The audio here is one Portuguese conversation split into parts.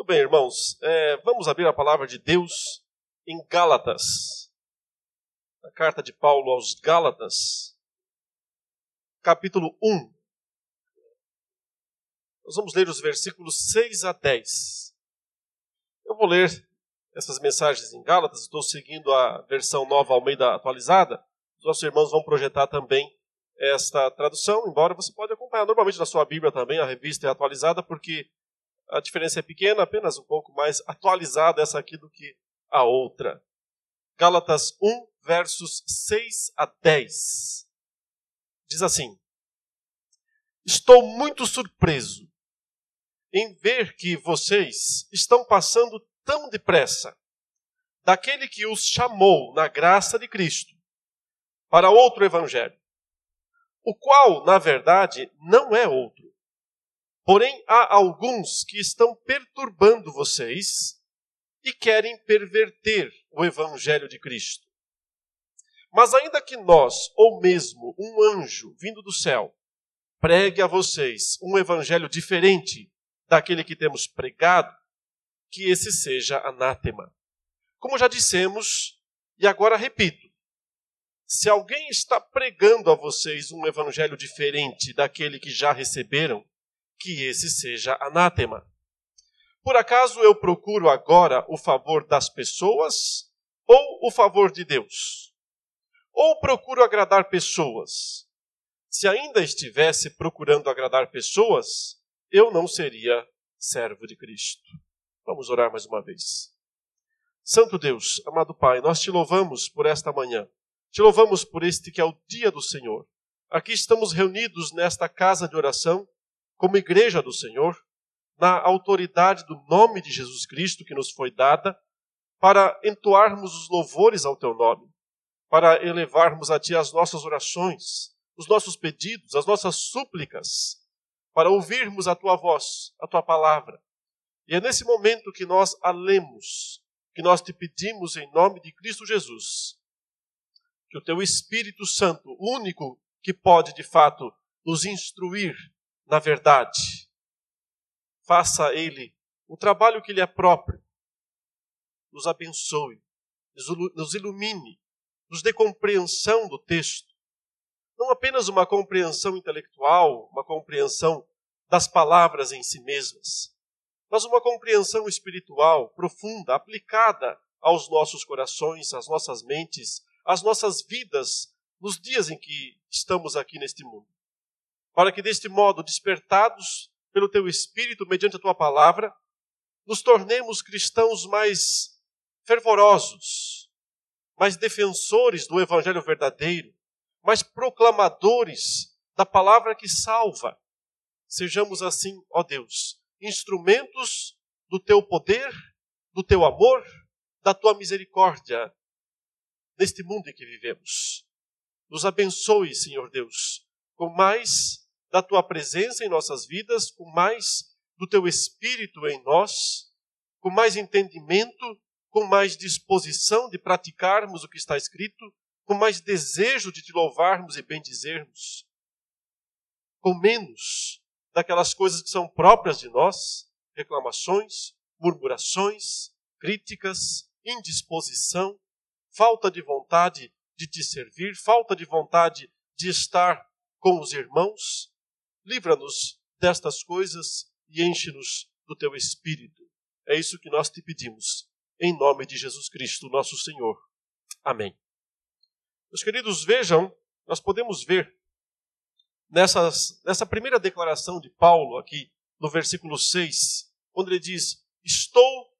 Muito bem, irmãos. É, vamos abrir a palavra de Deus em Gálatas. A carta de Paulo aos Gálatas, capítulo 1. Nós vamos ler os versículos 6 a 10. Eu vou ler essas mensagens em Gálatas, estou seguindo a versão nova Almeida atualizada. Os nossos irmãos vão projetar também esta tradução, embora você pode acompanhar normalmente na sua Bíblia também, a revista é atualizada, porque a diferença é pequena, apenas um pouco mais atualizada essa aqui do que a outra. Gálatas 1, versos 6 a 10. Diz assim: Estou muito surpreso em ver que vocês estão passando tão depressa daquele que os chamou na graça de Cristo para outro evangelho o qual, na verdade, não é outro. Porém, há alguns que estão perturbando vocês e querem perverter o Evangelho de Cristo. Mas, ainda que nós, ou mesmo um anjo vindo do céu, pregue a vocês um Evangelho diferente daquele que temos pregado, que esse seja anátema. Como já dissemos, e agora repito, se alguém está pregando a vocês um evangelho diferente daquele que já receberam, que esse seja anátema. Por acaso eu procuro agora o favor das pessoas ou o favor de Deus? Ou procuro agradar pessoas? Se ainda estivesse procurando agradar pessoas, eu não seria servo de Cristo. Vamos orar mais uma vez. Santo Deus, amado Pai, nós te louvamos por esta manhã. Te louvamos por este que é o dia do Senhor. Aqui estamos reunidos nesta casa de oração, como igreja do Senhor, na autoridade do nome de Jesus Cristo que nos foi dada, para entoarmos os louvores ao teu nome, para elevarmos a ti as nossas orações, os nossos pedidos, as nossas súplicas, para ouvirmos a tua voz, a tua palavra. E é nesse momento que nós a lemos, que nós te pedimos em nome de Cristo Jesus que o teu Espírito Santo, único que pode de fato nos instruir na verdade, faça ele o trabalho que lhe é próprio, nos abençoe, nos ilumine, nos dê compreensão do texto. Não apenas uma compreensão intelectual, uma compreensão das palavras em si mesmas, mas uma compreensão espiritual profunda, aplicada aos nossos corações, às nossas mentes, as nossas vidas nos dias em que estamos aqui neste mundo. Para que deste modo, despertados pelo teu Espírito, mediante a tua palavra, nos tornemos cristãos mais fervorosos, mais defensores do Evangelho verdadeiro, mais proclamadores da palavra que salva. Sejamos assim, ó Deus, instrumentos do teu poder, do teu amor, da tua misericórdia neste mundo em que vivemos. Nos abençoe, Senhor Deus, com mais da tua presença em nossas vidas, com mais do teu espírito em nós, com mais entendimento, com mais disposição de praticarmos o que está escrito, com mais desejo de te louvarmos e bendizermos, com menos daquelas coisas que são próprias de nós, reclamações, murmurações, críticas, indisposição, falta de vontade de te servir, falta de vontade de estar com os irmãos. Livra-nos destas coisas e enche-nos do teu espírito. É isso que nós te pedimos, em nome de Jesus Cristo, nosso Senhor. Amém. Meus queridos, vejam, nós podemos ver nessas, nessa primeira declaração de Paulo, aqui no versículo 6, quando ele diz: Estou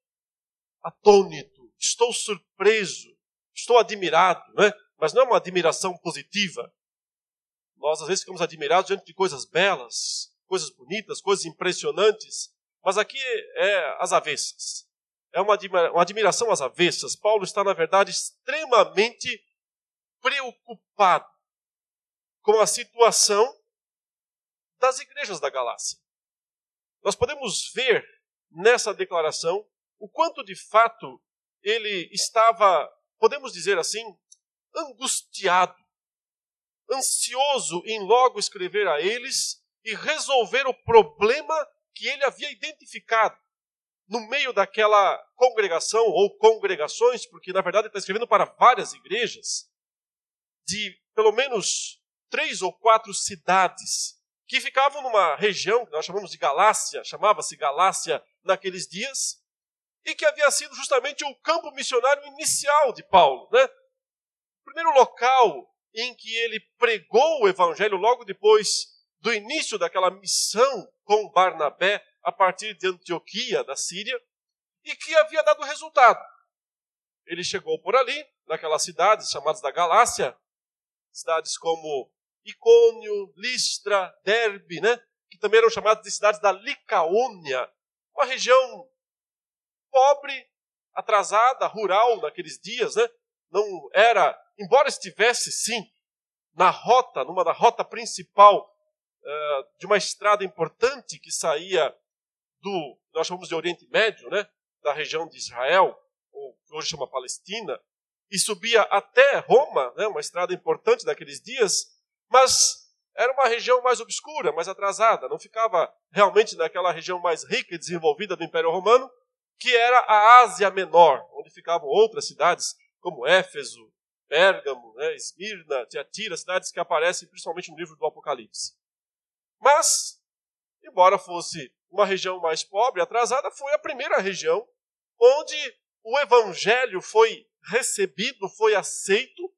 atônito, estou surpreso, estou admirado, né? mas não é uma admiração positiva. Nós às vezes ficamos admirados diante de coisas belas, coisas bonitas, coisas impressionantes, mas aqui é as avessas. É uma admiração às avessas. Paulo está, na verdade, extremamente preocupado com a situação das igrejas da Galácia. Nós podemos ver nessa declaração o quanto de fato ele estava podemos dizer assim, angustiado, ansioso em logo escrever a eles e resolver o problema que ele havia identificado. no meio daquela congregação ou congregações, porque na verdade está escrevendo para várias igrejas, de pelo menos três ou quatro cidades que ficavam numa região que nós chamamos de Galácia, chamava-se Galácia naqueles dias, e que havia sido justamente o campo missionário inicial de Paulo. Né? O primeiro local em que ele pregou o evangelho logo depois do início daquela missão com Barnabé a partir de Antioquia, da Síria, e que havia dado resultado. Ele chegou por ali, naquelas cidades chamadas da Galácia, cidades como Icônio, Listra, Derbe, né? que também eram chamadas de cidades da Licaônia, uma região pobre, atrasada, rural naqueles dias, né? Não era, embora estivesse sim na rota, numa da rota principal uh, de uma estrada importante que saía do, nós chamamos de Oriente Médio, né? Da região de Israel, ou que hoje chama Palestina, e subia até Roma, né? Uma estrada importante daqueles dias, mas era uma região mais obscura, mais atrasada, não ficava realmente naquela região mais rica e desenvolvida do Império Romano, que era a Ásia Menor, onde ficavam outras cidades, como Éfeso, Pérgamo, né, Esmirna, Tiatira, cidades que aparecem principalmente no livro do Apocalipse. Mas, embora fosse uma região mais pobre, atrasada, foi a primeira região onde o evangelho foi recebido, foi aceito,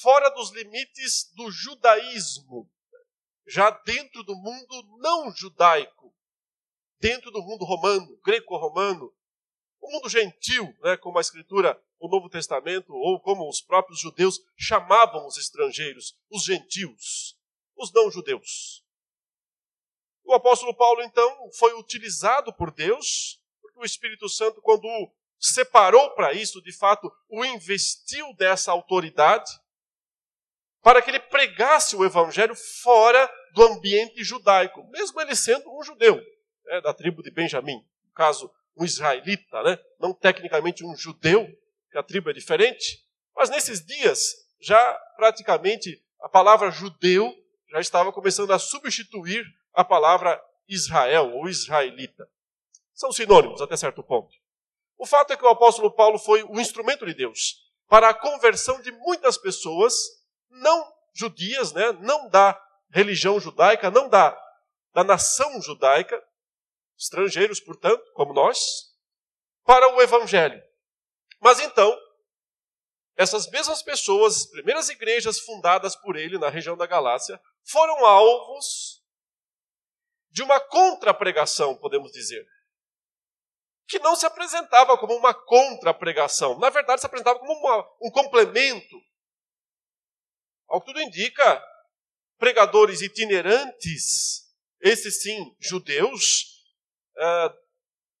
fora dos limites do judaísmo, já dentro do mundo não judaico dentro do mundo romano, greco-romano, o mundo gentil, né, como a Escritura, o Novo Testamento, ou como os próprios judeus chamavam os estrangeiros, os gentios, os não-judeus. O apóstolo Paulo, então, foi utilizado por Deus, porque o Espírito Santo, quando o separou para isso, de fato, o investiu dessa autoridade, para que ele pregasse o evangelho fora do ambiente judaico, mesmo ele sendo um judeu é, da tribo de Benjamim, no caso, um israelita, né? não tecnicamente um judeu, que a tribo é diferente, mas nesses dias, já praticamente a palavra judeu já estava começando a substituir a palavra Israel ou israelita. São sinônimos até certo ponto. O fato é que o apóstolo Paulo foi o instrumento de Deus para a conversão de muitas pessoas não judias, né, não da religião judaica, não da, da nação judaica, estrangeiros, portanto, como nós, para o Evangelho. Mas então, essas mesmas pessoas, primeiras igrejas fundadas por ele na região da Galácia, foram alvos de uma contra-pregação, podemos dizer. Que não se apresentava como uma contra-pregação, na verdade se apresentava como uma, um complemento. Ao que tudo indica, pregadores itinerantes, esses sim, judeus, uh,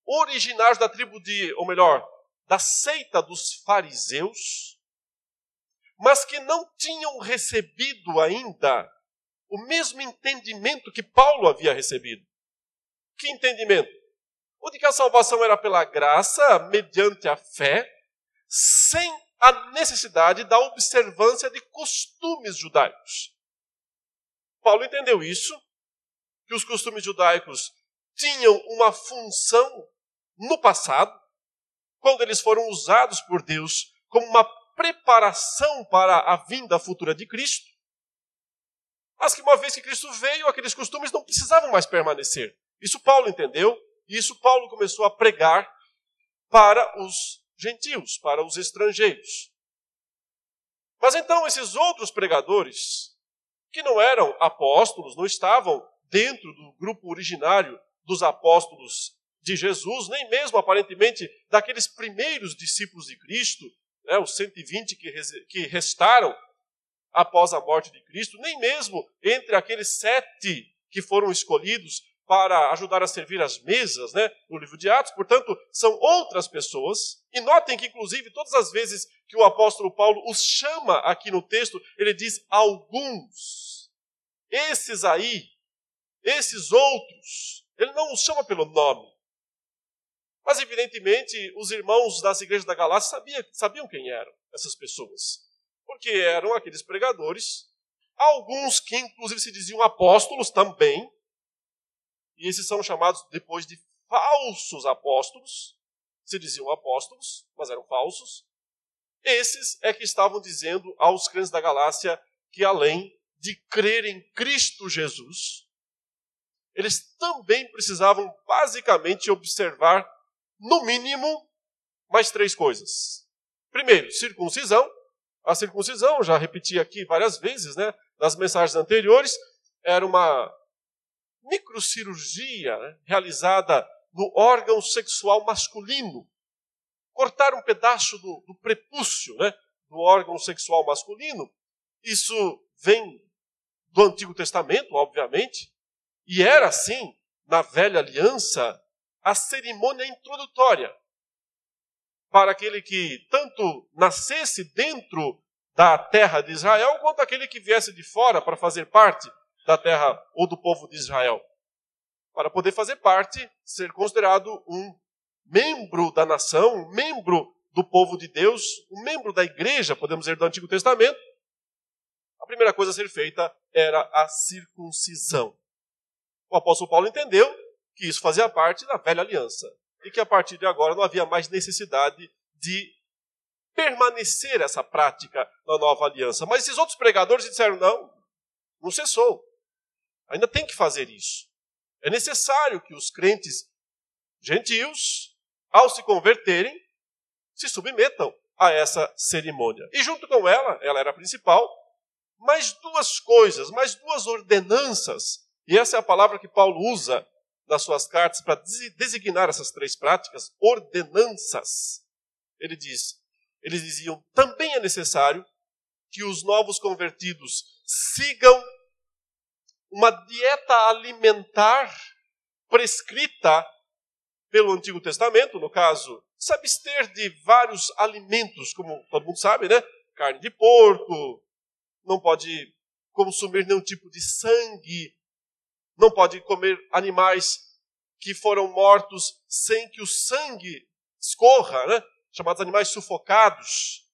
originários da tribo de, ou melhor, da seita dos fariseus, mas que não tinham recebido ainda o mesmo entendimento que Paulo havia recebido. Que entendimento? O de que a salvação era pela graça, mediante a fé, sem a necessidade da observância de costumes judaicos. Paulo entendeu isso, que os costumes judaicos tinham uma função no passado, quando eles foram usados por Deus como uma preparação para a vinda futura de Cristo, mas que uma vez que Cristo veio, aqueles costumes não precisavam mais permanecer. Isso Paulo entendeu, e isso Paulo começou a pregar para os gentios, para os estrangeiros. Mas então esses outros pregadores, que não eram apóstolos, não estavam dentro do grupo originário dos apóstolos de Jesus, nem mesmo aparentemente daqueles primeiros discípulos de Cristo, né, os 120 que, restaram após a morte de Cristo, nem mesmo entre aqueles sete que foram escolhidos para ajudar a servir as mesas, né, no livro de Atos. Portanto, são outras pessoas. E notem que, inclusive, todas as vezes que o apóstolo Paulo os chama aqui no texto, ele diz alguns. Esses aí, esses outros, ele não os chama pelo nome. Mas, evidentemente, os irmãos das igrejas da Galácia sabiam, sabiam quem eram essas pessoas. Porque eram aqueles pregadores, alguns que inclusive se diziam apóstolos também, e esses são chamados depois de falsos apóstolos, se diziam apóstolos, mas eram falsos. Esses é que estavam dizendo aos crentes da Galácia que além de crer em Cristo Jesus, eles também precisavam basicamente observar, no mínimo, mais três coisas. Primeiro, circuncisão. A circuncisão, já repeti aqui várias vezes, né, nas mensagens anteriores, era uma microcirurgia né, realizada no órgão sexual masculino. Cortar um pedaço do, do prepúcio né, do órgão sexual masculino. Isso vem do Antigo Testamento, obviamente, e era assim, na velha aliança, a cerimônia introdutória para aquele que tanto nascesse dentro da terra de Israel, quanto aquele que viesse de fora para fazer parte da terra ou do povo de Israel. Para poder fazer parte, ser considerado um membro da nação, um membro do povo de Deus, um membro da igreja, podemos dizer, do Antigo Testamento, a primeira coisa a ser feita era a circuncisão. O apóstolo Paulo entendeu que isso fazia parte da velha aliança e que a partir de agora não havia mais necessidade de permanecer essa prática na nova aliança. Mas esses outros pregadores disseram: não, não cessou. Ainda tem que fazer isso. É necessário que os crentes gentios, ao se converterem, se submetam a essa cerimônia. E junto com ela, ela era a principal, mais duas coisas, mais duas ordenanças. E essa é a palavra que Paulo usa nas suas cartas para designar essas três práticas, ordenanças. Ele diz, eles diziam, também é necessário que os novos convertidos sigam uma dieta alimentar prescrita pelo Antigo Testamento, no caso, se abster de vários alimentos, como todo mundo sabe, né? Carne de porco, não pode consumir nenhum tipo de sangue, não pode comer animais que foram mortos sem que o sangue escorra, né? chamados animais sufocados,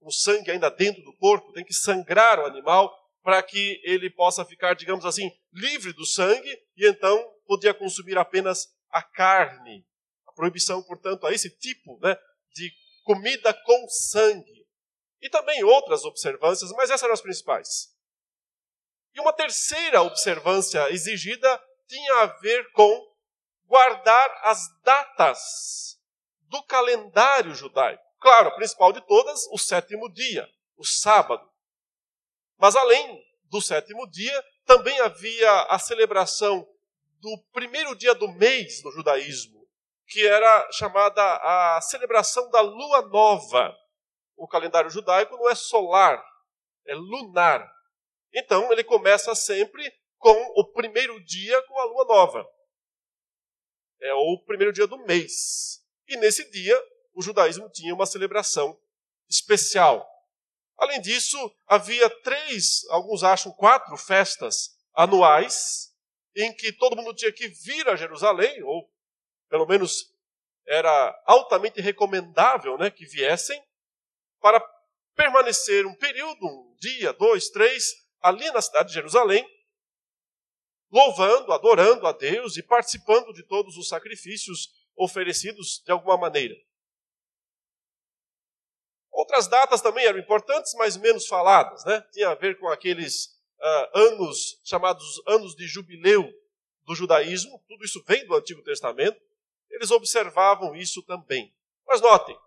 o sangue ainda dentro do corpo, tem que sangrar o animal para que ele possa ficar, digamos assim, livre do sangue e então podia consumir apenas a carne. A proibição, portanto, a esse tipo né, de comida com sangue. E também outras observâncias, mas essas eram as principais. E uma terceira observância exigida tinha a ver com guardar as datas do calendário judaico. Claro, a principal de todas, o sétimo dia, o sábado. Mas além do sétimo dia, também havia a celebração do primeiro dia do mês no judaísmo, que era chamada a celebração da lua nova. O calendário judaico não é solar, é lunar. Então, ele começa sempre com o primeiro dia com a lua nova. É o primeiro dia do mês. E nesse dia, o judaísmo tinha uma celebração especial. Além disso, havia três, alguns acham quatro festas anuais, em que todo mundo tinha que vir a Jerusalém, ou pelo menos era altamente recomendável né, que viessem, para permanecer um período, um dia, dois, três, ali na cidade de Jerusalém, louvando, adorando a Deus e participando de todos os sacrifícios oferecidos de alguma maneira. Outras datas também eram importantes, mas menos faladas, né? Tinha a ver com aqueles uh, anos chamados anos de jubileu do judaísmo, tudo isso vem do Antigo Testamento. Eles observavam isso também. Mas notem,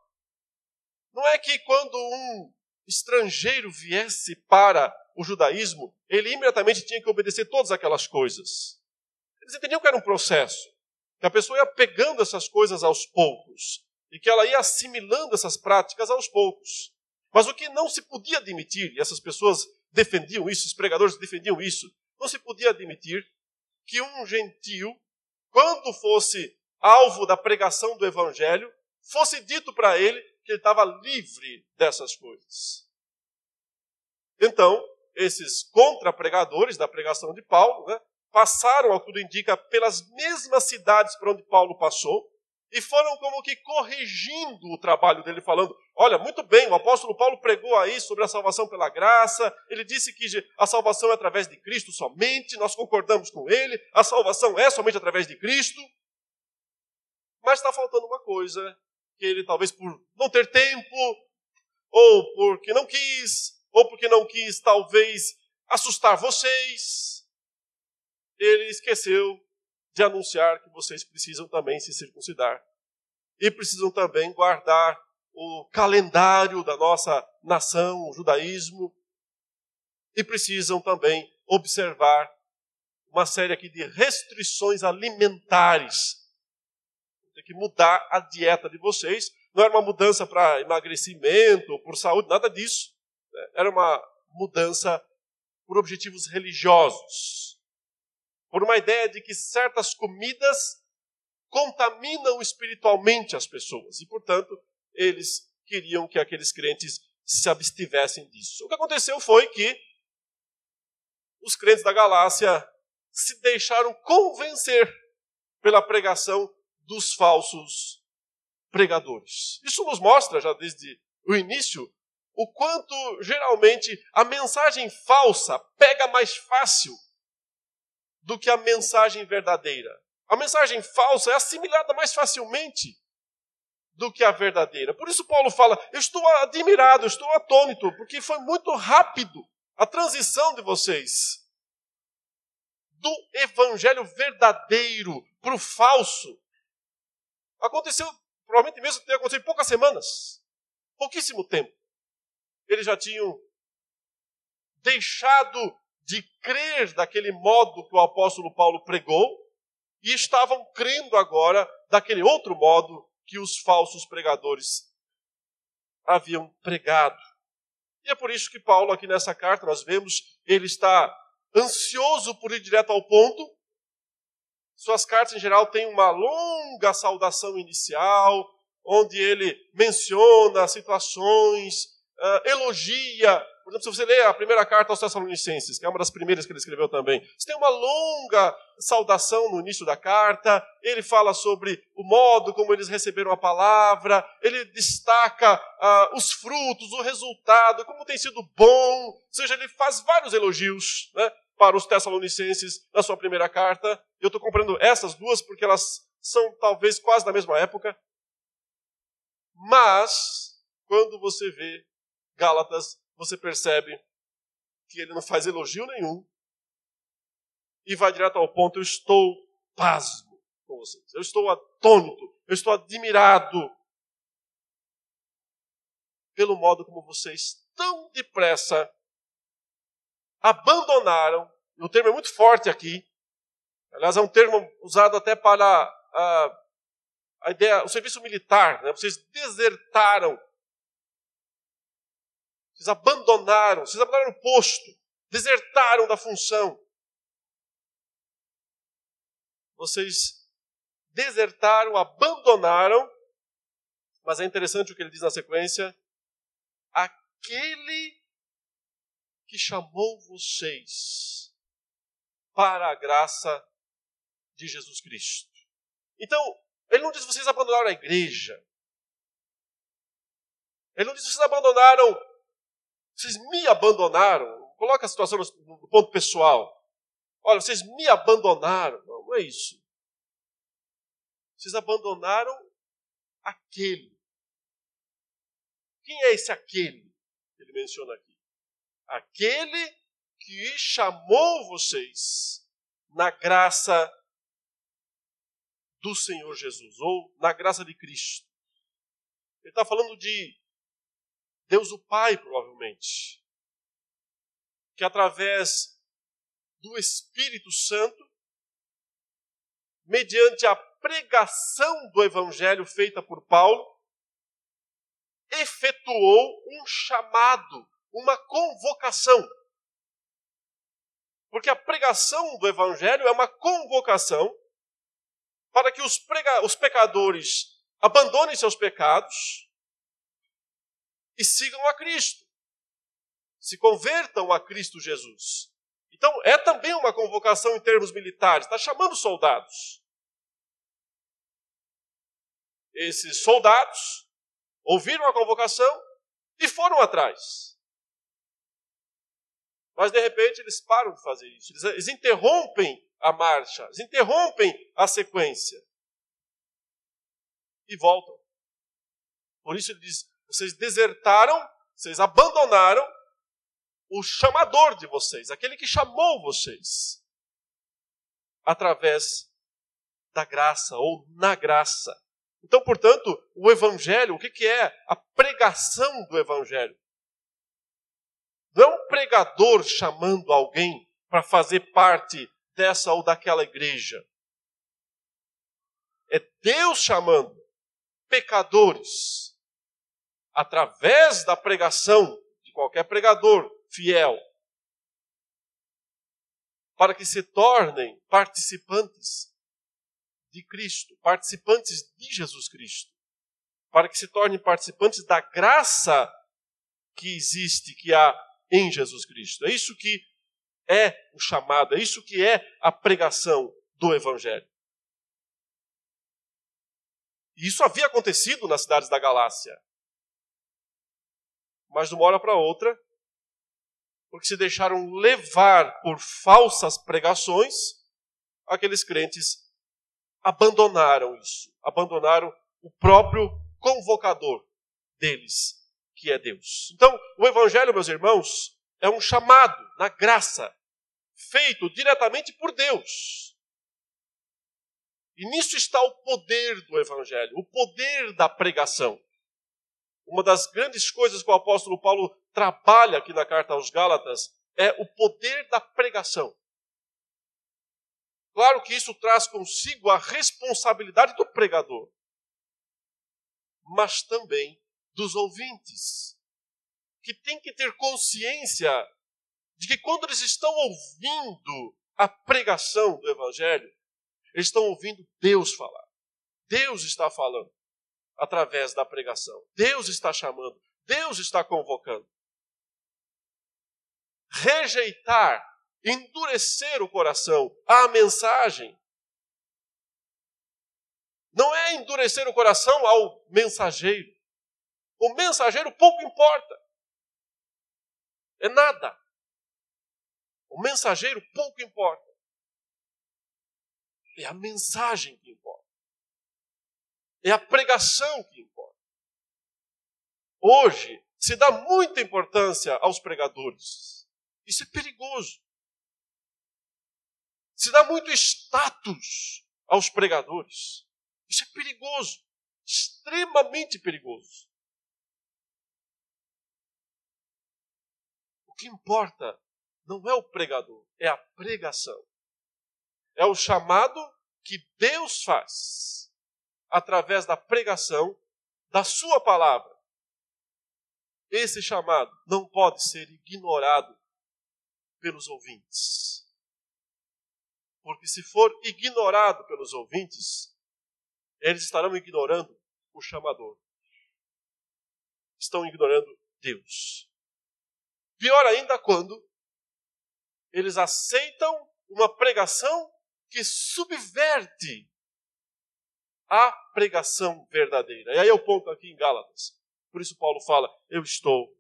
não é que quando um estrangeiro viesse para o judaísmo, ele imediatamente tinha que obedecer todas aquelas coisas. Eles entendiam que era um processo, que a pessoa ia pegando essas coisas aos poucos e que ela ia assimilando essas práticas aos poucos. Mas o que não se podia admitir, e essas pessoas defendiam isso, os pregadores defendiam isso, não se podia admitir que um gentio, quando fosse alvo da pregação do evangelho, fosse dito para ele que ele estava livre dessas coisas. Então, esses contra-pregadores da pregação de Paulo, né, passaram, ao que tudo indica, pelas mesmas cidades por onde Paulo passou, e foram como que corrigindo o trabalho dele, falando: olha, muito bem, o apóstolo Paulo pregou aí sobre a salvação pela graça, ele disse que a salvação é através de Cristo somente, nós concordamos com ele, a salvação é somente através de Cristo. Mas está faltando uma coisa, que ele talvez por não ter tempo, ou porque não quis, ou porque não quis talvez assustar vocês, ele esqueceu de anunciar que vocês precisam também se circuncidar e precisam também guardar o calendário da nossa nação, o judaísmo, e precisam também observar uma série aqui de restrições alimentares. Tem que mudar a dieta de vocês. Não era uma mudança para emagrecimento, ou por saúde, nada disso. Era uma mudança por objetivos religiosos. Por uma ideia de que certas comidas contaminam espiritualmente as pessoas. E, portanto, eles queriam que aqueles crentes se abstivessem disso. O que aconteceu foi que os crentes da Galácia se deixaram convencer pela pregação dos falsos pregadores. Isso nos mostra, já desde o início, o quanto geralmente a mensagem falsa pega mais fácil do que a mensagem verdadeira. A mensagem falsa é assimilada mais facilmente do que a verdadeira. Por isso Paulo fala: "Eu estou admirado, estou atônito, porque foi muito rápido a transição de vocês do evangelho verdadeiro para o falso. Aconteceu, provavelmente mesmo tenha acontecido em poucas semanas, pouquíssimo tempo. Eles já tinham deixado de crer daquele modo que o apóstolo Paulo pregou e estavam crendo agora daquele outro modo que os falsos pregadores haviam pregado. E é por isso que Paulo, aqui nessa carta, nós vemos, ele está ansioso por ir direto ao ponto. Suas cartas, em geral, têm uma longa saudação inicial, onde ele menciona situações, uh, elogia por exemplo, se você ler a primeira carta aos Tessalonicenses, que é uma das primeiras que ele escreveu também, você tem uma longa saudação no início da carta, ele fala sobre o modo como eles receberam a palavra, ele destaca ah, os frutos, o resultado, como tem sido bom, ou seja, ele faz vários elogios né, para os Tessalonicenses na sua primeira carta. Eu estou comprando essas duas porque elas são talvez quase da mesma época. Mas, quando você vê Gálatas, você percebe que ele não faz elogio nenhum e vai direto ao ponto: eu estou pasmo com vocês, eu estou atônito, eu estou admirado pelo modo como vocês tão depressa abandonaram. E o termo é muito forte aqui. Aliás, é um termo usado até para a, a ideia, o serviço militar. Né? Vocês desertaram vocês abandonaram, vocês abandonaram o posto, desertaram da função. Vocês desertaram, abandonaram, mas é interessante o que ele diz na sequência: aquele que chamou vocês para a graça de Jesus Cristo. Então, ele não diz vocês abandonaram a igreja. Ele não diz vocês abandonaram vocês me abandonaram. Coloca a situação no ponto pessoal. Olha, vocês me abandonaram. Não, não é isso. Vocês abandonaram aquele. Quem é esse aquele que ele menciona aqui? Aquele que chamou vocês na graça do Senhor Jesus, ou na graça de Cristo. Ele está falando de Deus o Pai, provavelmente, que através do Espírito Santo, mediante a pregação do Evangelho feita por Paulo, efetuou um chamado, uma convocação. Porque a pregação do Evangelho é uma convocação para que os, os pecadores abandonem seus pecados, e sigam a Cristo. Se convertam a Cristo Jesus. Então, é também uma convocação em termos militares, está chamando soldados. Esses soldados ouviram a convocação e foram atrás. Mas, de repente, eles param de fazer isso. Eles, interrompem a marcha, eles interrompem a sequência. e voltam. Por isso ele diz: vocês desertaram, vocês abandonaram o chamador de vocês, aquele que chamou vocês, através da graça ou na graça. Então, portanto, o Evangelho, o que é a pregação do Evangelho? Não é um pregador chamando alguém para fazer parte dessa ou daquela igreja. É Deus chamando pecadores através da pregação de qualquer pregador fiel para que se tornem participantes de Cristo, participantes de Jesus Cristo, para que se tornem participantes da graça que existe, que há em Jesus Cristo. É isso que é o chamado, é isso que é a pregação do Evangelho. E isso havia acontecido nas cidades da Galácia. Mas de uma hora para outra, porque se deixaram levar por falsas pregações, aqueles crentes abandonaram isso, abandonaram o próprio convocador deles, que é Deus. Então, o Evangelho, meus irmãos, é um chamado na graça, feito diretamente por Deus. E nisso está o poder do Evangelho, o poder da pregação. Uma das grandes coisas que o apóstolo Paulo trabalha aqui na carta aos Gálatas é o poder da pregação. Claro que isso traz consigo a responsabilidade do pregador, mas também dos ouvintes, que tem que ter consciência de que quando eles estão ouvindo a pregação do Evangelho, eles estão ouvindo Deus falar. Deus está falando através da pregação. Deus está chamando. Deus está convocando. Rejeitar endurecer o coração à mensagem. Não é endurecer o coração ao mensageiro. O mensageiro pouco importa. É nada. O mensageiro pouco importa. É a mensagem que importa. É a pregação que importa. Hoje se dá muita importância aos pregadores. Isso é perigoso se dá muito status aos pregadores. Isso é perigoso, extremamente perigoso. O que importa não é o pregador, é a pregação. É o chamado que Deus faz através da pregação da Sua palavra. Esse chamado não pode ser ignorado pelos ouvintes. Porque se for ignorado pelos ouvintes, eles estarão ignorando o chamador. Estão ignorando Deus. Pior ainda quando eles aceitam uma pregação que subverte a pregação verdadeira. E aí é o ponto aqui em Gálatas. Por isso Paulo fala: Eu estou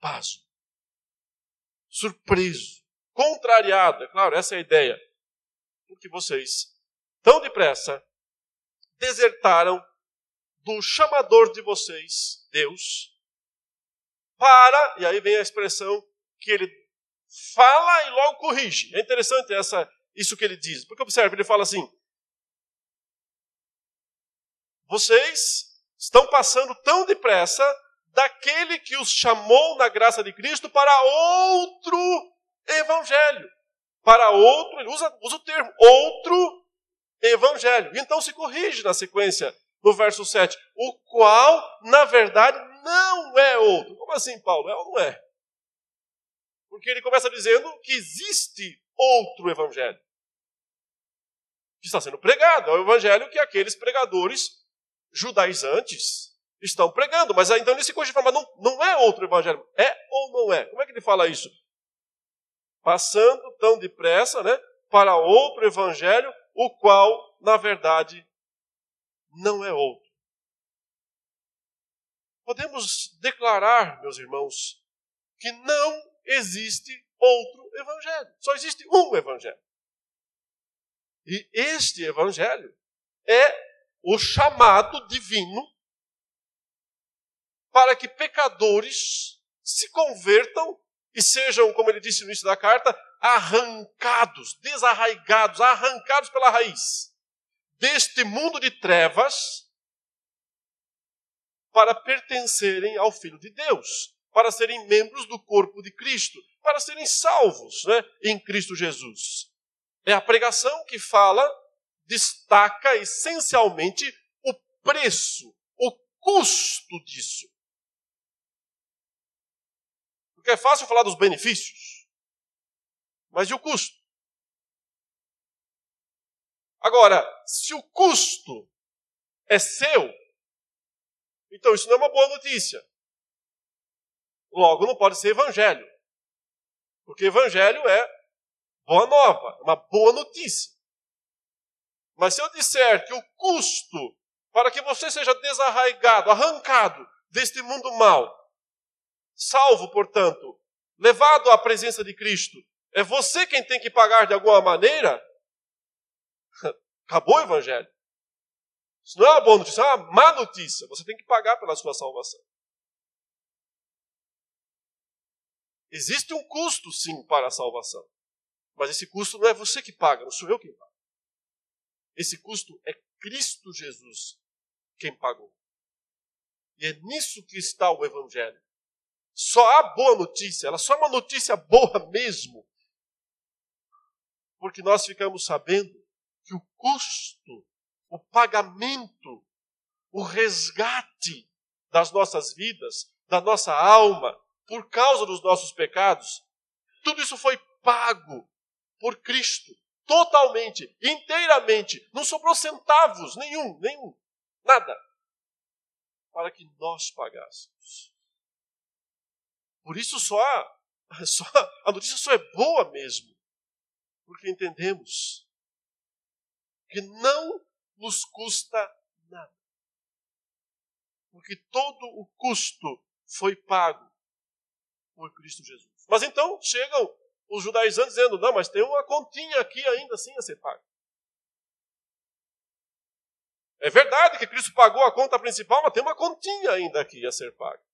pasmo, surpreso, contrariado. É claro, essa é a ideia. Porque vocês, tão depressa, desertaram do chamador de vocês, Deus, para, e aí vem a expressão que ele fala e logo corrige. É interessante essa, isso que ele diz. Porque observe, ele fala assim: Vocês estão passando tão depressa daquele que os chamou na graça de Cristo para outro evangelho. Para outro, ele usa, usa o termo outro evangelho. Então se corrige na sequência, no verso 7, o qual, na verdade, não é outro. Como assim, Paulo? É ou não é? Porque ele começa dizendo que existe outro evangelho. Que está sendo pregado. É o evangelho que aqueles pregadores judaizantes estão pregando. Mas então ele se fala, mas não, não é outro evangelho. É ou não é? Como é que ele fala isso? passando tão depressa né, para outro evangelho, o qual, na verdade, não é outro. Podemos declarar, meus irmãos, que não existe outro evangelho. Só existe um evangelho. E este evangelho é o chamado divino para que pecadores se convertam e sejam, como ele disse no início da carta, arrancados, desarraigados, arrancados pela raiz deste mundo de trevas para pertencerem ao Filho de Deus, para serem membros do corpo de Cristo, para serem salvos né, em Cristo Jesus. É a pregação que fala, destaca essencialmente o preço, o custo disso. Porque é fácil falar dos benefícios, mas e o custo? Agora, se o custo é seu, então isso não é uma boa notícia. Logo, não pode ser evangelho. Porque evangelho é boa nova, uma boa notícia. Mas se eu disser que o custo para que você seja desarraigado, arrancado deste mundo mau, salvo, portanto, levado à presença de Cristo, é você quem tem que pagar de alguma maneira, acabou o evangelho. Isso não é uma boa notícia, é uma má notícia. Você tem que pagar pela sua salvação. Existe um custo, sim, para a salvação. Mas esse custo não é você que paga, não sou eu quem paga. Esse custo é Cristo Jesus quem pagou. E é nisso que está o Evangelho. Só há boa notícia, ela só é uma notícia boa mesmo. Porque nós ficamos sabendo que o custo, o pagamento, o resgate das nossas vidas, da nossa alma, por causa dos nossos pecados, tudo isso foi pago por Cristo, totalmente, inteiramente, não sobrou centavos, nenhum, nenhum, nada, para que nós pagássemos. Por isso só, só a notícia só é boa mesmo, porque entendemos que não nos custa nada. Porque todo o custo foi pago por Cristo Jesus. Mas então chegam os judaizantes dizendo: não, mas tem uma continha aqui ainda assim a ser paga. É verdade que Cristo pagou a conta principal, mas tem uma continha ainda aqui a ser paga.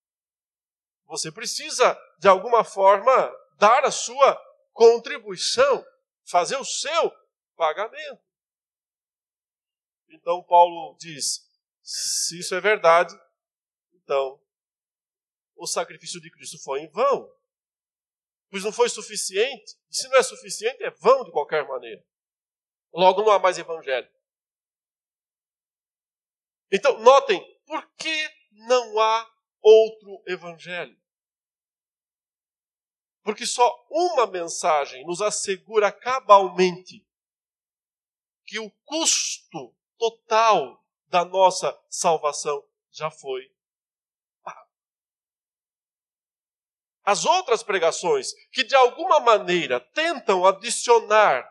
Você precisa, de alguma forma, dar a sua contribuição, fazer o seu pagamento. Então Paulo diz: se isso é verdade, então o sacrifício de Cristo foi em vão. Pois não foi suficiente. E se não é suficiente, é vão de qualquer maneira. Logo não há mais evangelho. Então, notem, por que evangelho? Porque só uma mensagem nos assegura cabalmente que o custo total da nossa salvação já foi As outras pregações que de alguma maneira tentam adicionar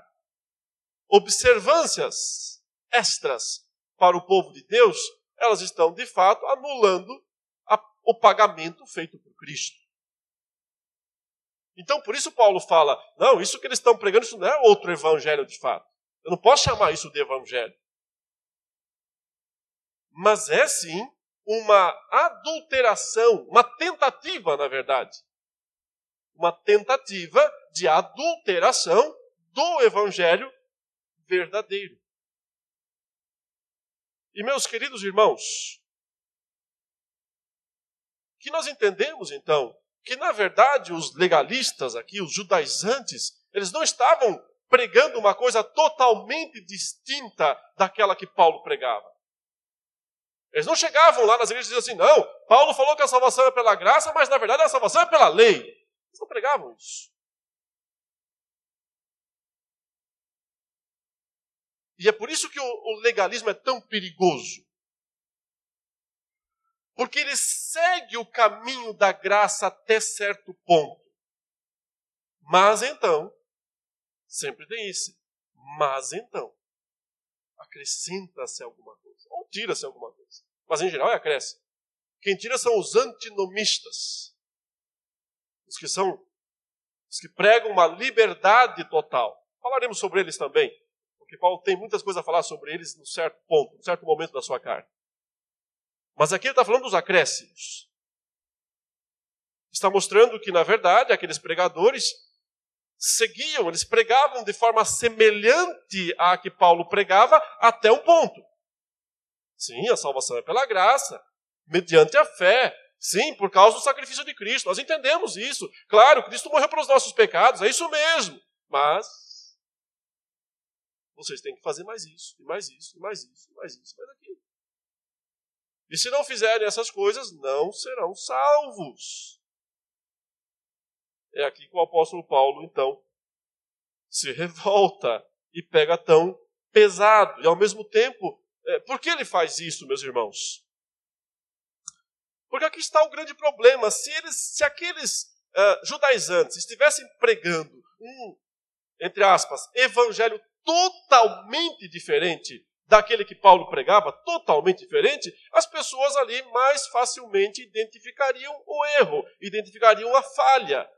observâncias extras para o povo de Deus, elas estão de fato anulando o pagamento feito por Cristo. Então, por isso Paulo fala: não, isso que eles estão pregando, isso não é outro evangelho de fato. Eu não posso chamar isso de evangelho. Mas é sim uma adulteração, uma tentativa, na verdade, uma tentativa de adulteração do evangelho verdadeiro. E meus queridos irmãos, que nós entendemos então que na verdade os legalistas aqui, os judaizantes, eles não estavam pregando uma coisa totalmente distinta daquela que Paulo pregava. Eles não chegavam lá nas igrejas e diziam assim: não, Paulo falou que a salvação é pela graça, mas na verdade a salvação é pela lei. Eles não pregavam isso. E é por isso que o legalismo é tão perigoso. Porque ele segue o caminho da graça até certo ponto. Mas então, sempre tem esse. Mas então, acrescenta-se alguma coisa. Ou tira-se alguma coisa. Mas em geral é acresce. Quem tira são os antinomistas os que são os que pregam uma liberdade total. Falaremos sobre eles também, porque Paulo tem muitas coisas a falar sobre eles num certo ponto, num certo momento da sua carta. Mas aqui ele está falando dos acréscimos. Está mostrando que, na verdade, aqueles pregadores seguiam, eles pregavam de forma semelhante à que Paulo pregava até um ponto. Sim, a salvação é pela graça, mediante a fé. Sim, por causa do sacrifício de Cristo. Nós entendemos isso. Claro, Cristo morreu pelos nossos pecados, é isso mesmo. Mas vocês têm que fazer mais isso, e mais isso, e mais isso, e mais isso, mais aquilo. E se não fizerem essas coisas, não serão salvos. É aqui que o apóstolo Paulo, então, se revolta e pega tão pesado. E ao mesmo tempo, é, por que ele faz isso, meus irmãos? Porque aqui está o grande problema. Se, eles, se aqueles uh, judaizantes estivessem pregando um, entre aspas, evangelho totalmente diferente daquele que Paulo pregava, totalmente diferente, as pessoas ali mais facilmente identificariam o erro, identificariam a falha.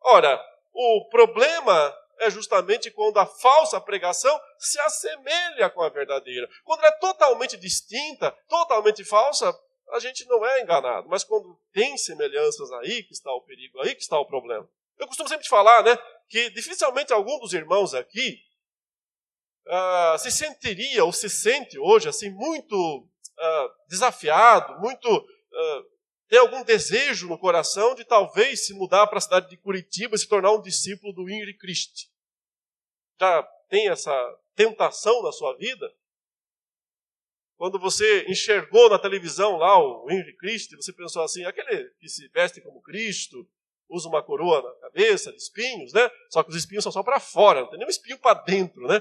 Ora, o problema é justamente quando a falsa pregação se assemelha com a verdadeira. Quando ela é totalmente distinta, totalmente falsa, a gente não é enganado. Mas quando tem semelhanças aí que está o perigo, aí que está o problema. Eu costumo sempre falar, né, que dificilmente algum dos irmãos aqui uh, se sentiria ou se sente hoje assim muito uh, desafiado, muito uh, tem algum desejo no coração de talvez se mudar para a cidade de Curitiba e se tornar um discípulo do Ingrid Christ. Já tem essa tentação na sua vida? Quando você enxergou na televisão lá o Henry Christ, você pensou assim, aquele que se veste como Cristo, usa uma coroa na cabeça, de espinhos, né? Só que os espinhos são só para fora, não tem nenhum espinho para dentro, né?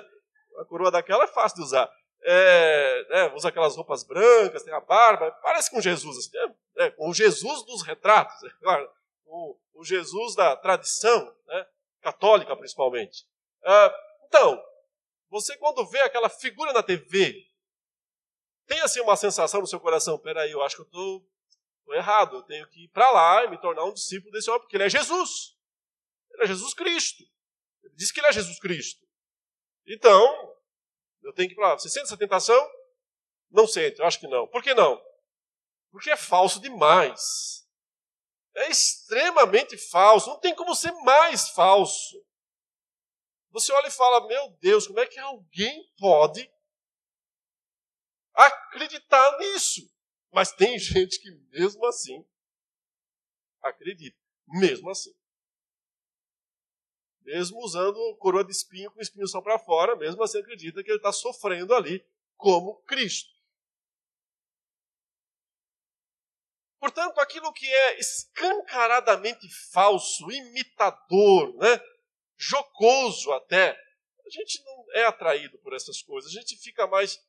A coroa daquela é fácil de usar. É, é, usa aquelas roupas brancas, tem a barba, parece com Jesus, assim, é, é, o Jesus dos retratos, é claro, o, o, Jesus da tradição, né? católica principalmente. Ah, então, você quando vê aquela figura na TV, tem assim uma sensação no seu coração, peraí, eu acho que eu estou errado, eu tenho que ir para lá e me tornar um discípulo desse homem, porque ele é Jesus. Ele é Jesus Cristo. Ele diz que ele é Jesus Cristo. Então, eu tenho que lá. Você sente essa tentação? Não sente, eu acho que não. Por que não? Porque é falso demais. É extremamente falso. Não tem como ser mais falso. Você olha e fala: Meu Deus, como é que alguém pode acreditar nisso. Mas tem gente que, mesmo assim, acredita. Mesmo assim. Mesmo usando coroa de espinho com espinho só para fora, mesmo assim acredita que ele está sofrendo ali como Cristo. Portanto, aquilo que é escancaradamente falso, imitador, né, jocoso até, a gente não é atraído por essas coisas, a gente fica mais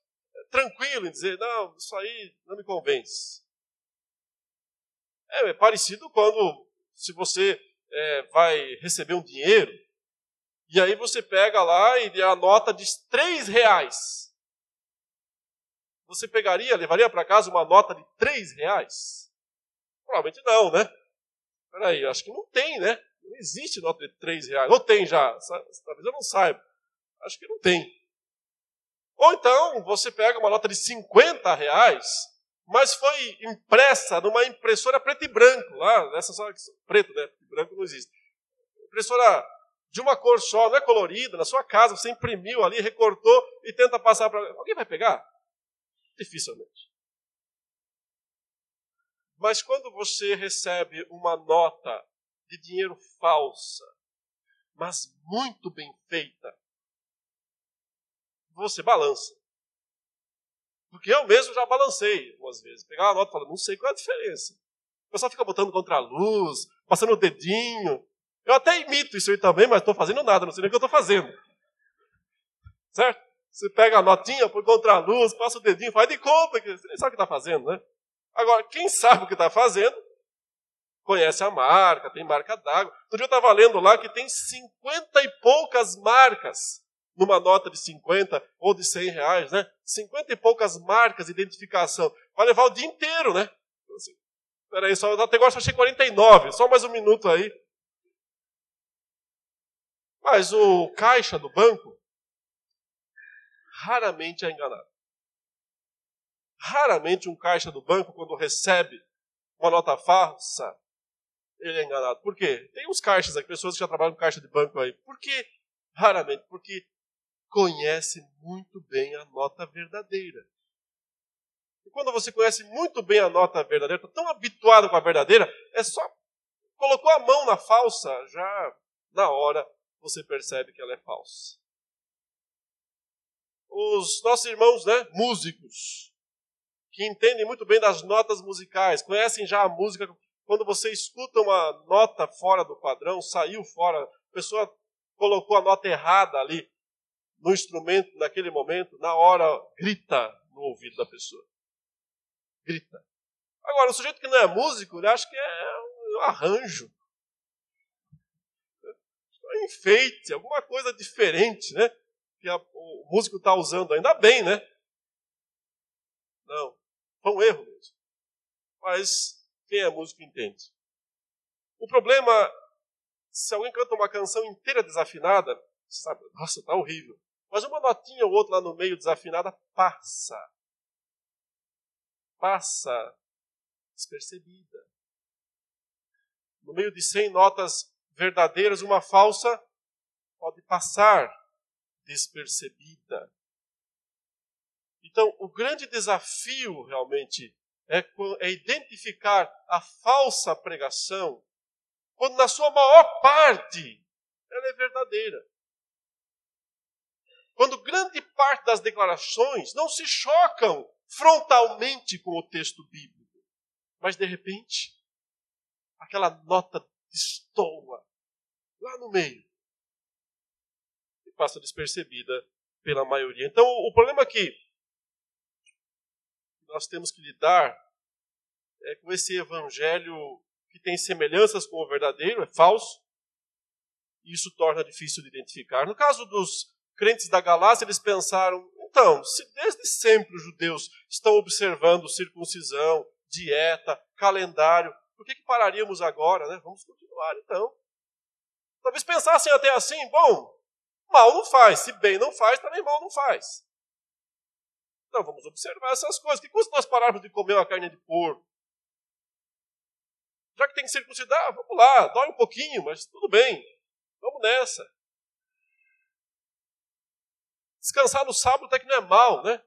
tranquilo em dizer, não, isso aí não me convence. É, é parecido quando, se você é, vai receber um dinheiro, e aí você pega lá e a nota diz três reais. Você pegaria, levaria para casa uma nota de três reais? Provavelmente não, né? Peraí, acho que não tem, né? Não existe nota de três reais. Ou tem já, talvez eu não saiba. Acho que não tem. Ou então você pega uma nota de 50 reais, mas foi impressa numa impressora preto e branco, lá, essa só preto, né? Branco não existe. Impressora de uma cor só, não é colorida, na sua casa você imprimiu ali, recortou e tenta passar para. Alguém vai pegar? Dificilmente. Mas quando você recebe uma nota de dinheiro falsa, mas muito bem feita, você balança. Porque eu mesmo já balancei algumas vezes. Pegar uma nota e falar, não sei qual é a diferença. O pessoal fica botando contra a luz, passando o dedinho. Eu até imito isso aí também, mas estou fazendo nada, não sei nem o que eu estou fazendo. Certo? Você pega a notinha, põe contra a luz, passa o dedinho, faz de conta que você nem sabe o que está fazendo, né? Agora, quem sabe o que está fazendo, conhece a marca, tem marca d'água. Outro dia eu estava lendo lá que tem cinquenta e poucas marcas numa nota de 50 ou de 100 reais, né? 50 e poucas marcas de identificação. Vai levar o dia inteiro, né? Assim, peraí, só, até agora só achei 49, só mais um minuto aí. Mas o caixa do banco, raramente é enganado. Raramente um caixa do banco, quando recebe uma nota falsa, ele é enganado. Por quê? Tem uns caixas aqui, pessoas que já trabalham com caixa de banco aí. Por quê? Raramente. Porque conhece muito bem a nota verdadeira. E quando você conhece muito bem a nota verdadeira, está tão habituado com a verdadeira, é só colocou a mão na falsa, já na hora você percebe que ela é falsa. Os nossos irmãos, né, músicos, que entendem muito bem das notas musicais, conhecem já a música. Quando você escuta uma nota fora do padrão, saiu fora, a pessoa colocou a nota errada ali no instrumento naquele momento, na hora grita no ouvido da pessoa. Grita. Agora, o sujeito que não é músico, ele acha que é um arranjo. É um enfeite, alguma coisa diferente, né? Que a, o músico está usando. Ainda bem, né? Não. Foi um erro mesmo. Mas quem é músico entende. O problema, se alguém canta uma canção inteira desafinada, sabe, nossa, tá horrível. Mas uma notinha ou outra lá no meio desafinada passa. Passa despercebida. No meio de 100 notas verdadeiras, uma falsa pode passar despercebida. Então, o grande desafio realmente é, é identificar a falsa pregação, quando na sua maior parte ela é verdadeira. Quando grande parte das declarações não se chocam frontalmente com o texto bíblico, mas de repente aquela nota destoa lá no meio e passa despercebida pela maioria. Então, o problema que nós temos que lidar é com esse evangelho que tem semelhanças com o verdadeiro, é falso, e isso torna difícil de identificar. No caso dos crentes da Galácia, eles pensaram: então, se desde sempre os judeus estão observando circuncisão, dieta, calendário, por que, que pararíamos agora? Né? Vamos continuar então. Talvez pensassem até assim: bom, mal não faz, se bem não faz, também mal não faz. Não, vamos observar essas coisas. Que custa nós pararmos de comer uma carne de porco? Já que tem que circuncidar, vamos lá, dói um pouquinho, mas tudo bem. Vamos nessa. Descansar no sábado até que não é mal, né?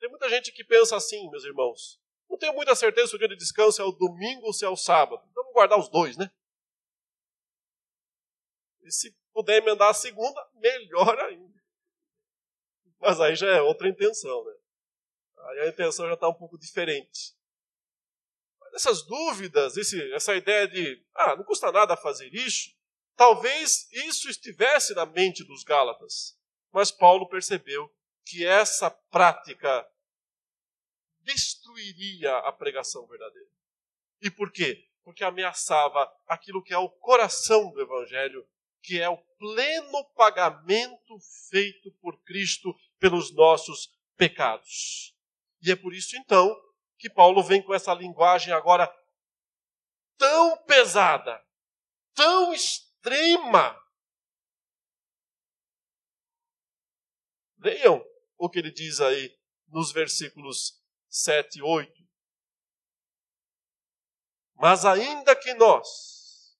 Tem muita gente que pensa assim, meus irmãos. Não tenho muita certeza se o dia de descanso é o domingo ou se é o sábado. Então vamos guardar os dois, né? E se puder emendar a segunda, melhor ainda. Mas aí já é outra intenção, né? Aí a intenção já está um pouco diferente. Mas essas dúvidas, esse, essa ideia de, ah, não custa nada fazer isso, talvez isso estivesse na mente dos Gálatas. Mas Paulo percebeu que essa prática destruiria a pregação verdadeira. E por quê? Porque ameaçava aquilo que é o coração do Evangelho, que é o pleno pagamento feito por Cristo pelos nossos pecados. E é por isso, então, que Paulo vem com essa linguagem agora tão pesada, tão extrema. Leiam o que ele diz aí nos versículos 7 e 8. Mas ainda que nós,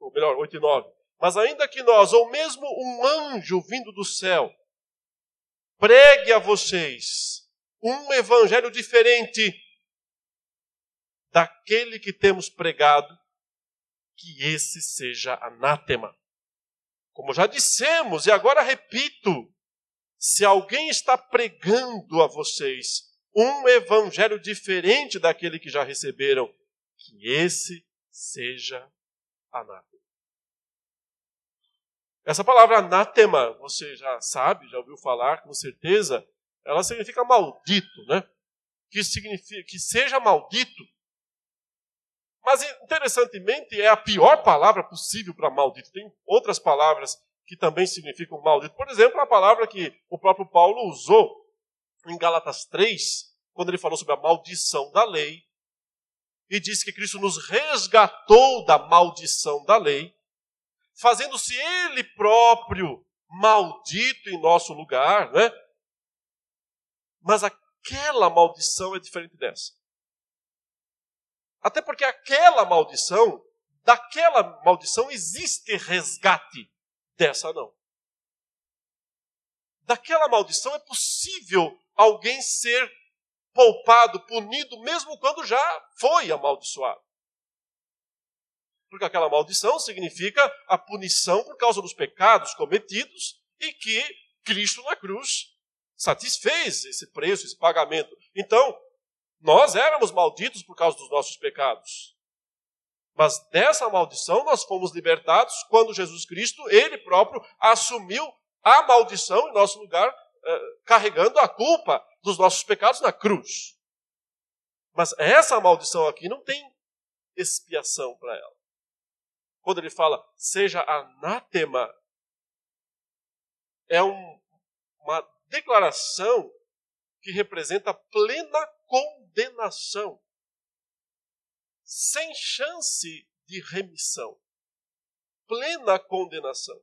ou melhor, 8 e 9, mas ainda que nós, ou mesmo um anjo vindo do céu, pregue a vocês um evangelho diferente daquele que temos pregado, que esse seja anátema. Como já dissemos, e agora repito, se alguém está pregando a vocês um evangelho diferente daquele que já receberam, que esse seja anátema. Essa palavra anátema, você já sabe, já ouviu falar com certeza, ela significa maldito, né? Que significa que seja maldito. Mas interessantemente é a pior palavra possível para maldito. Tem outras palavras que também significam maldito. Por exemplo, a palavra que o próprio Paulo usou em Gálatas 3, quando ele falou sobre a maldição da lei, e disse que Cristo nos resgatou da maldição da lei fazendo-se ele próprio maldito em nosso lugar, né? Mas aquela maldição é diferente dessa. Até porque aquela maldição, daquela maldição existe resgate, dessa não. Daquela maldição é possível alguém ser poupado, punido, mesmo quando já foi amaldiçoado. Porque aquela maldição significa a punição por causa dos pecados cometidos e que Cristo na cruz satisfez esse preço, esse pagamento. Então, nós éramos malditos por causa dos nossos pecados. Mas dessa maldição nós fomos libertados quando Jesus Cristo, ele próprio, assumiu a maldição em nosso lugar, eh, carregando a culpa dos nossos pecados na cruz. Mas essa maldição aqui não tem expiação para ela. Quando ele fala, seja anátema, é um, uma declaração que representa plena condenação, sem chance de remissão. Plena condenação.